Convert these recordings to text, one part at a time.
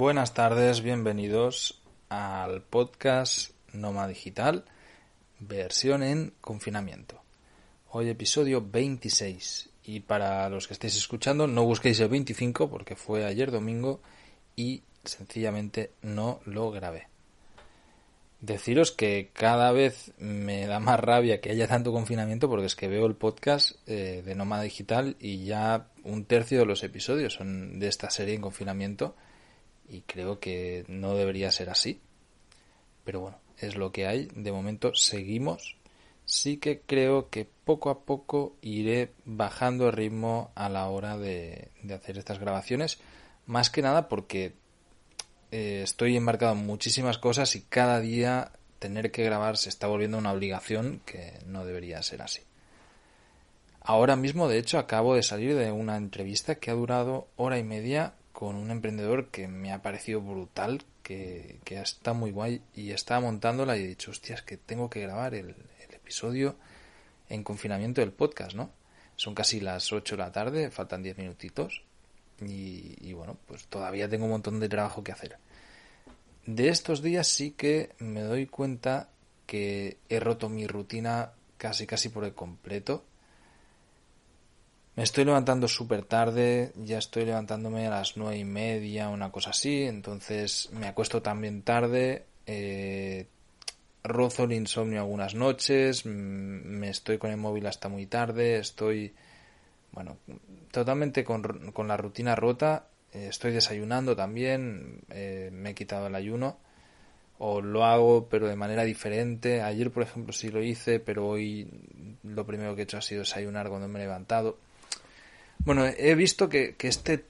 Buenas tardes, bienvenidos al podcast Noma Digital, versión en confinamiento. Hoy episodio 26 y para los que estéis escuchando no busquéis el 25 porque fue ayer domingo y sencillamente no lo grabé. Deciros que cada vez me da más rabia que haya tanto confinamiento porque es que veo el podcast eh, de Nómada Digital y ya un tercio de los episodios son de esta serie en confinamiento y creo que no debería ser así. Pero bueno, es lo que hay. De momento seguimos. Sí que creo que poco a poco iré bajando el ritmo a la hora de, hacer estas grabaciones. Más que nada porque eh, estoy embarcado en muchísimas cosas y cada día tener que grabar se está volviendo una obligación que no debería ser así. Ahora mismo, de hecho, acabo de salir de una entrevista que ha durado hora y media con un emprendedor que me ha parecido brutal, que, que está muy guay y estaba montándola y he dicho, hostias, que tengo que grabar el, episodio en confinamiento del podcast, ¿no? Son casi las 8 de la tarde, faltan 10 minutitos y, bueno, pues todavía tengo un montón de trabajo que hacer. De estos días sí que me doy cuenta que he roto mi rutina casi casi por el completo. Me estoy levantando súper tarde, ya estoy levantándome a las nueve y media, una cosa así, entonces me acuesto también tarde, eh, rozo el insomnio algunas noches, me estoy con el móvil hasta muy tarde, estoy bueno, totalmente con, con la rutina rota. Eh, estoy desayunando también, eh, me he quitado el ayuno o lo hago pero de manera diferente. Ayer, por ejemplo, sí lo hice, pero hoy lo primero que he hecho ha sido desayunar cuando me he levantado. Bueno, he visto que, que este,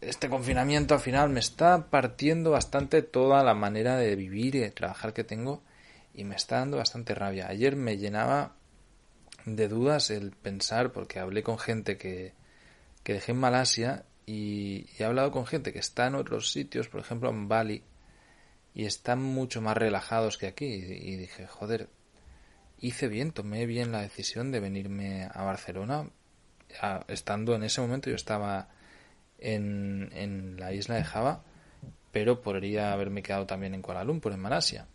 este confinamiento al final me está partiendo bastante toda la manera de vivir y de trabajar que tengo y me está dando bastante rabia. Ayer me llenaba de dudas el pensar, porque hablé con gente que, que dejé en Malasia y, he hablado con gente que está en otros sitios, por ejemplo en Bali, y están mucho más relajados que aquí. Y, dije, joder, hice bien, tomé bien la decisión de venirme a Barcelona. Estando en ese momento yo estaba en, en la isla de Java, pero podría haberme quedado también en Kuala Lumpur, en Malasia.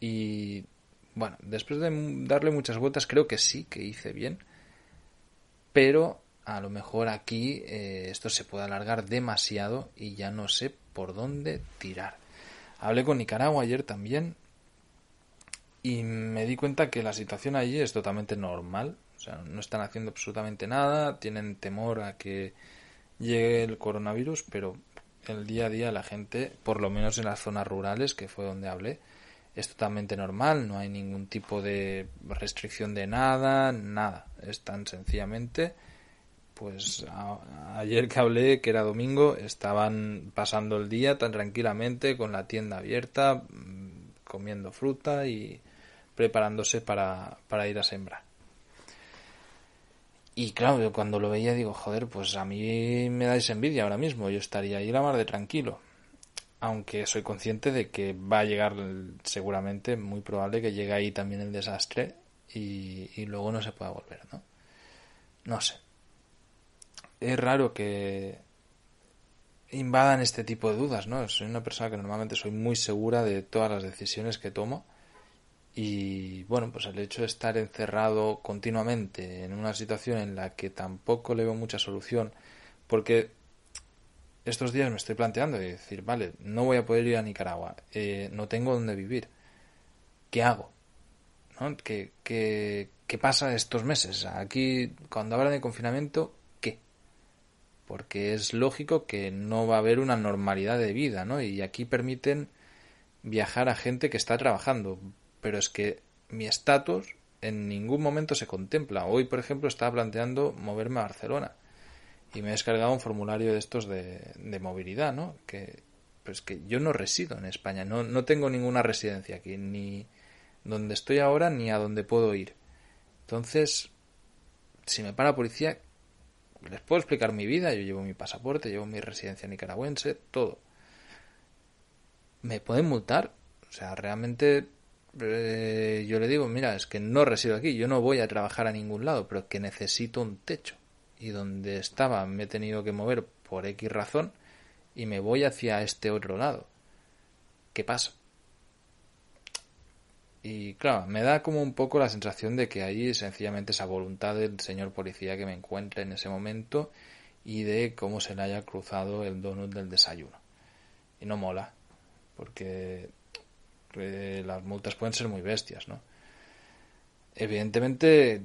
Y bueno, después de darle muchas vueltas, creo que sí, que hice bien. Pero a lo mejor aquí eh, esto se puede alargar demasiado y ya no sé por dónde tirar. Hablé con Nicaragua ayer también y me di cuenta que la situación allí es totalmente normal. O sea, no están haciendo absolutamente nada, tienen temor a que llegue el coronavirus, pero el día a día la gente, por lo menos en las zonas rurales, que fue donde hablé, es totalmente normal, no hay ningún tipo de restricción de nada, nada. Es tan sencillamente, pues ayer que hablé, que era domingo, estaban pasando el día tan tranquilamente con la tienda abierta, mm, comiendo fruta y preparándose para, para ir a sembrar. Y claro, yo cuando lo veía digo, joder, pues a mí me dais envidia ahora mismo, yo estaría ahí la mar de tranquilo aunque soy consciente de que va a llegar seguramente, muy probable que llegue ahí también el desastre y, luego no se pueda volver, ¿no? No sé. Es raro que invadan este tipo de dudas, ¿no? Soy una persona que normalmente soy muy segura de todas las decisiones que tomo y bueno, pues el hecho de estar encerrado continuamente en una situación en la que tampoco le veo mucha solución, porque estos días me estoy planteando de decir, vale, no voy a poder ir a Nicaragua, eh, no tengo dónde vivir, ¿qué hago? ¿No? ¿Qué, qué, qué pasa estos meses? Aquí, cuando hablan de confinamiento, ¿qué? Porque es lógico que no va a haber una normalidad de vida, ¿no? Y aquí permiten viajar a gente que está trabajando, pero es que mi estatus en ningún momento se contempla. Hoy, por ejemplo, estaba planteando moverme a Barcelona y me he descargado un formulario de estos de, de movilidad, ¿no? Que, pues que yo no resido en España, no, no tengo ninguna residencia aquí, ni donde estoy ahora ni a donde puedo ir. Entonces, si me para la policía, les puedo explicar mi vida, yo llevo mi pasaporte, llevo mi residencia nicaragüense, todo. ¿Me pueden multar? O sea, realmente eh, yo le digo, mira, es que no resido aquí, yo no voy a trabajar a ningún lado, pero que necesito un techo y donde estaba me he tenido que mover por X razón y me voy hacia este otro lado. ¿Qué pasa? Y claro, me da como un poco la sensación de que hay sencillamente esa voluntad del señor policía que me encuentre en ese momento y de cómo se le haya cruzado el donut del desayuno. Y no mola, porque las multas pueden ser muy bestias, ¿no? Evidentemente,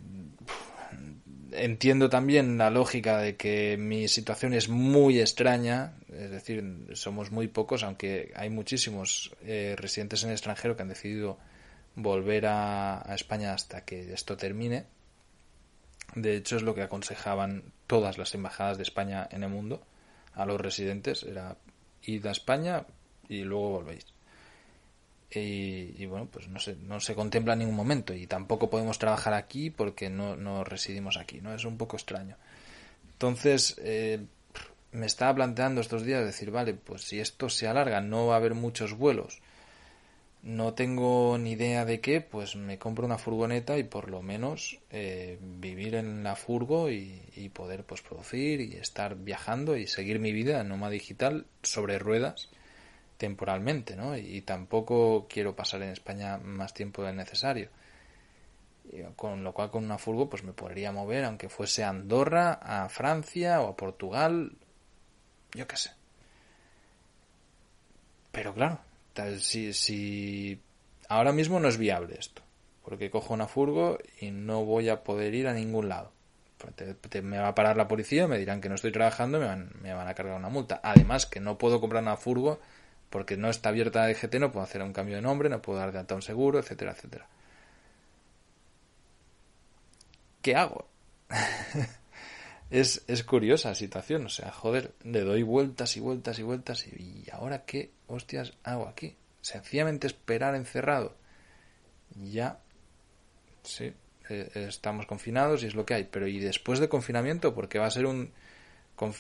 entiendo también la lógica de que mi situación es muy extraña, es decir, somos muy pocos, aunque hay muchísimos eh, residentes en el extranjero que han decidido volver a, España hasta que esto termine. De hecho, es lo que aconsejaban todas las embajadas de España en el mundo a los residentes, era ir a España y luego volvéis. Y, bueno, pues no se, no se contempla en ningún momento y tampoco podemos trabajar aquí porque no, no residimos aquí, ¿no? Es un poco extraño. Entonces, eh, me estaba planteando estos días decir, vale, pues si esto se alarga, no va a haber muchos vuelos no tengo ni idea de qué, pues me compro una furgoneta y por lo menos eh, vivir en la furgo y, poder pues producir y estar viajando y seguir mi vida en Noma Digital sobre ruedas temporalmente, ¿no? Y, tampoco quiero pasar en España más tiempo del necesario. Con lo cual con una furgo pues me podría mover aunque fuese a Andorra, a Francia o a Portugal, yo qué sé. Pero claro, si, si ahora mismo no es viable esto, porque cojo una furgo y no voy a poder ir a ningún lado. me va a parar la policía, me dirán que no estoy trabajando, me van, me van a cargar una multa. Además que no puedo comprar una furgo porque no está abierta la DGT, no puedo hacer un cambio de nombre, no puedo dar de alta un seguro, etcétera, etcétera. ¿Qué hago? es, es curiosa la situación. O sea, joder, le doy vueltas y vueltas y vueltas y, ahora qué hostias hago aquí. Sencillamente esperar encerrado. Ya, sí, eh, estamos confinados y es lo que hay. Pero ¿y después de confinamiento? Porque va a ser un,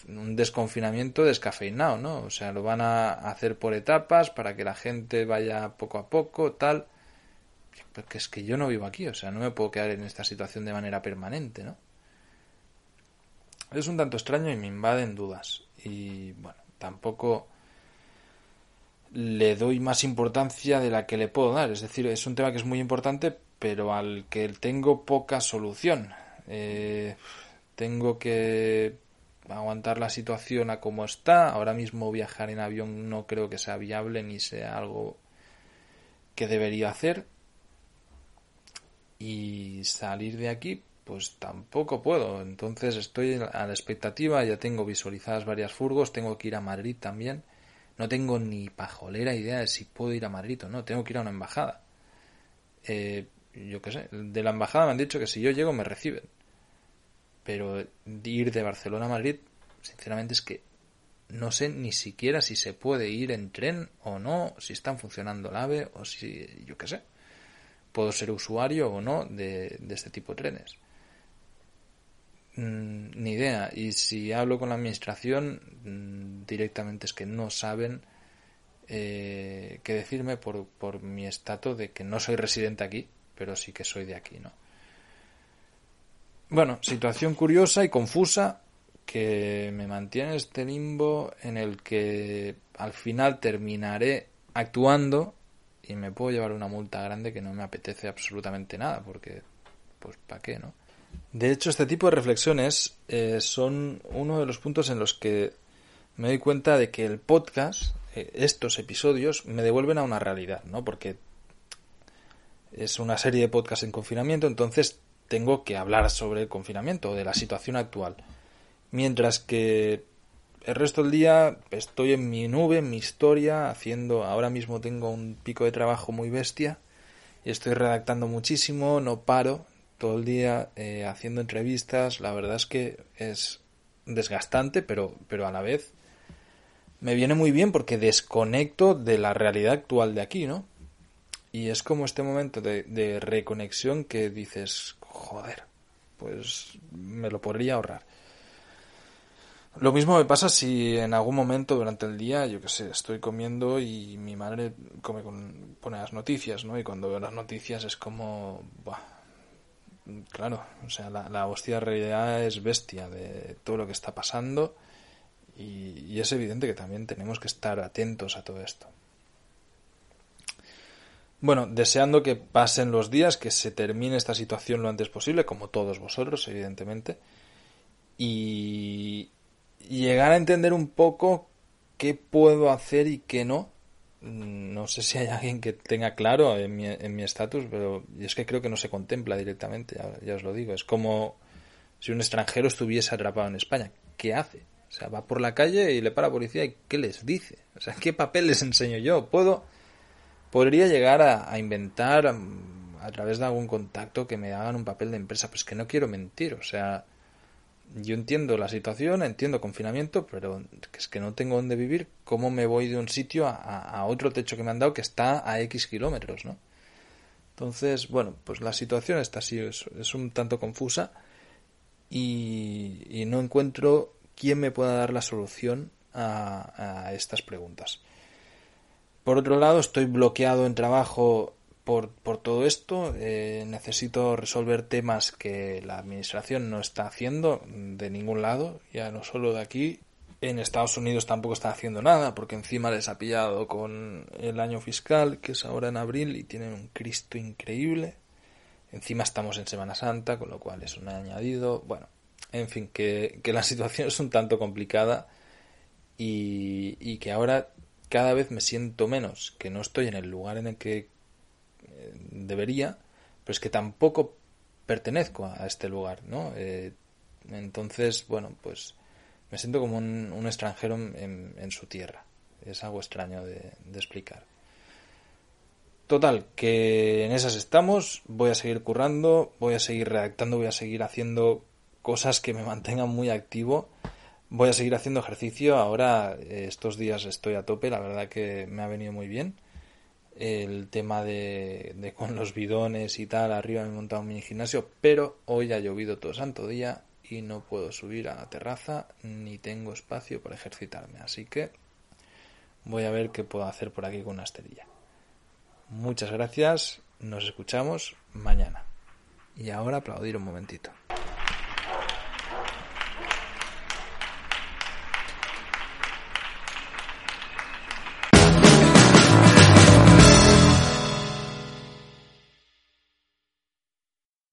un desconfinamiento descafeinado, ¿no? O sea, lo van a hacer por etapas para que la gente vaya poco a poco, tal. Porque es que yo no vivo aquí, o sea, no me puedo quedar en esta situación de manera permanente, ¿no? Es un tanto extraño y me invaden dudas. Y bueno, tampoco le doy más importancia de la que le puedo dar. Es decir, es un tema que es muy importante, pero al que tengo poca solución. Eh, tengo que aguantar la situación a como está. Ahora mismo viajar en avión no creo que sea viable ni sea algo que debería hacer. Y salir de aquí, pues tampoco puedo. Entonces estoy a la expectativa, ya tengo visualizadas varias furgos, tengo que ir a Madrid también. No tengo ni pajolera idea de si puedo ir a Madrid o no, tengo que ir a una embajada. Eh, yo qué sé, de la embajada me han dicho que si yo llego me reciben. Pero ir de Barcelona a Madrid, sinceramente es que no sé ni siquiera si se puede ir en tren o no, si están funcionando el AVE o si, yo qué sé, puedo ser usuario o no de, este tipo de trenes. Mm, ni idea. Y si hablo con la administración, mm, directamente es que no saben eh, qué decirme por, por mi estatus de que no soy residente aquí, pero sí que soy de aquí, ¿no? Bueno, situación curiosa y confusa que me mantiene en este limbo en el que al final terminaré actuando y me puedo llevar una multa grande que no me apetece absolutamente nada, porque, pues, ¿para qué, no? De hecho, este tipo de reflexiones eh, son uno de los puntos en los que me doy cuenta de que el podcast, eh, estos episodios, me devuelven a una realidad, ¿no? Porque es una serie de podcasts en confinamiento, entonces tengo que hablar sobre el confinamiento, de la situación actual. Mientras que el resto del día estoy en mi nube, en mi historia, haciendo, ahora mismo tengo un pico de trabajo muy bestia y estoy redactando muchísimo, no paro, todo el día eh, haciendo entrevistas. La verdad es que es desgastante, pero, pero a la vez me viene muy bien porque desconecto de la realidad actual de aquí, ¿no? Y es como este momento de, de reconexión que dices, joder, pues me lo podría ahorrar. Lo mismo me pasa si en algún momento durante el día, yo qué sé, estoy comiendo y mi madre come con, pone las noticias, ¿no? Y cuando veo las noticias es como, buah, Claro, o sea, la, hostia realidad es bestia de todo lo que está pasando y es evidente que también tenemos que estar atentos a todo esto. Bueno, deseando que pasen los días, que se termine esta situación lo antes posible, como todos vosotros, evidentemente, y llegar a entender un poco qué puedo hacer y qué no. No sé si hay alguien que tenga claro en mi estatus, pero es que creo que no se contempla directamente, ya, os lo digo. Es como si un extranjero estuviese atrapado en España. ¿Qué hace? O sea, va por la calle y le para la policía y ¿qué les dice? O sea, ¿qué papel les enseño yo? ¿Puedo podría llegar a, inventar mm, a, través de algún contacto que me hagan un papel de empresa, pues que no quiero mentir, o sea, yo entiendo la situación, entiendo confinamiento, pero es que no tengo dónde vivir, ¿cómo me voy de un sitio a, otro techo que me han dado que está a X kilómetros, ¿no? Entonces, bueno, pues la situación está así, es, un tanto confusa y, no encuentro quién me pueda dar la solución a estas preguntas. Por otro lado, estoy bloqueado en trabajo por, por todo esto. Eh, necesito resolver temas que la administración no está haciendo de ningún lado, ya no solo de aquí. En Estados Unidos tampoco está haciendo nada, porque encima les ha pillado con el año fiscal, que es ahora en abril, y tienen un Cristo increíble. Encima estamos en Semana Santa, con lo cual es un añadido. Bueno, en fin, que, que la situación es un tanto complicada y, y que ahora cada vez me siento menos, que no estoy en el lugar en el que eh, debería, pero es que tampoco pertenezco a este lugar, ¿no? Eh, entonces, bueno, pues me siento como un, extranjero en, su tierra. Es algo extraño de, de explicar. Total, que en esas estamos, voy a seguir currando, voy a seguir redactando, voy a seguir haciendo cosas que me mantengan muy activo Voy a seguir haciendo ejercicio. Ahora, eh, estos días estoy a tope. La verdad que me ha venido muy bien. El tema de, con los bidones y tal. Arriba me he montado un mini gimnasio. Pero hoy ha llovido todo santo día y no puedo subir a la terraza ni tengo espacio para ejercitarme. Así que voy a ver qué puedo hacer por aquí con una esterilla. Muchas gracias. Nos escuchamos mañana. Y ahora aplaudir un momentito.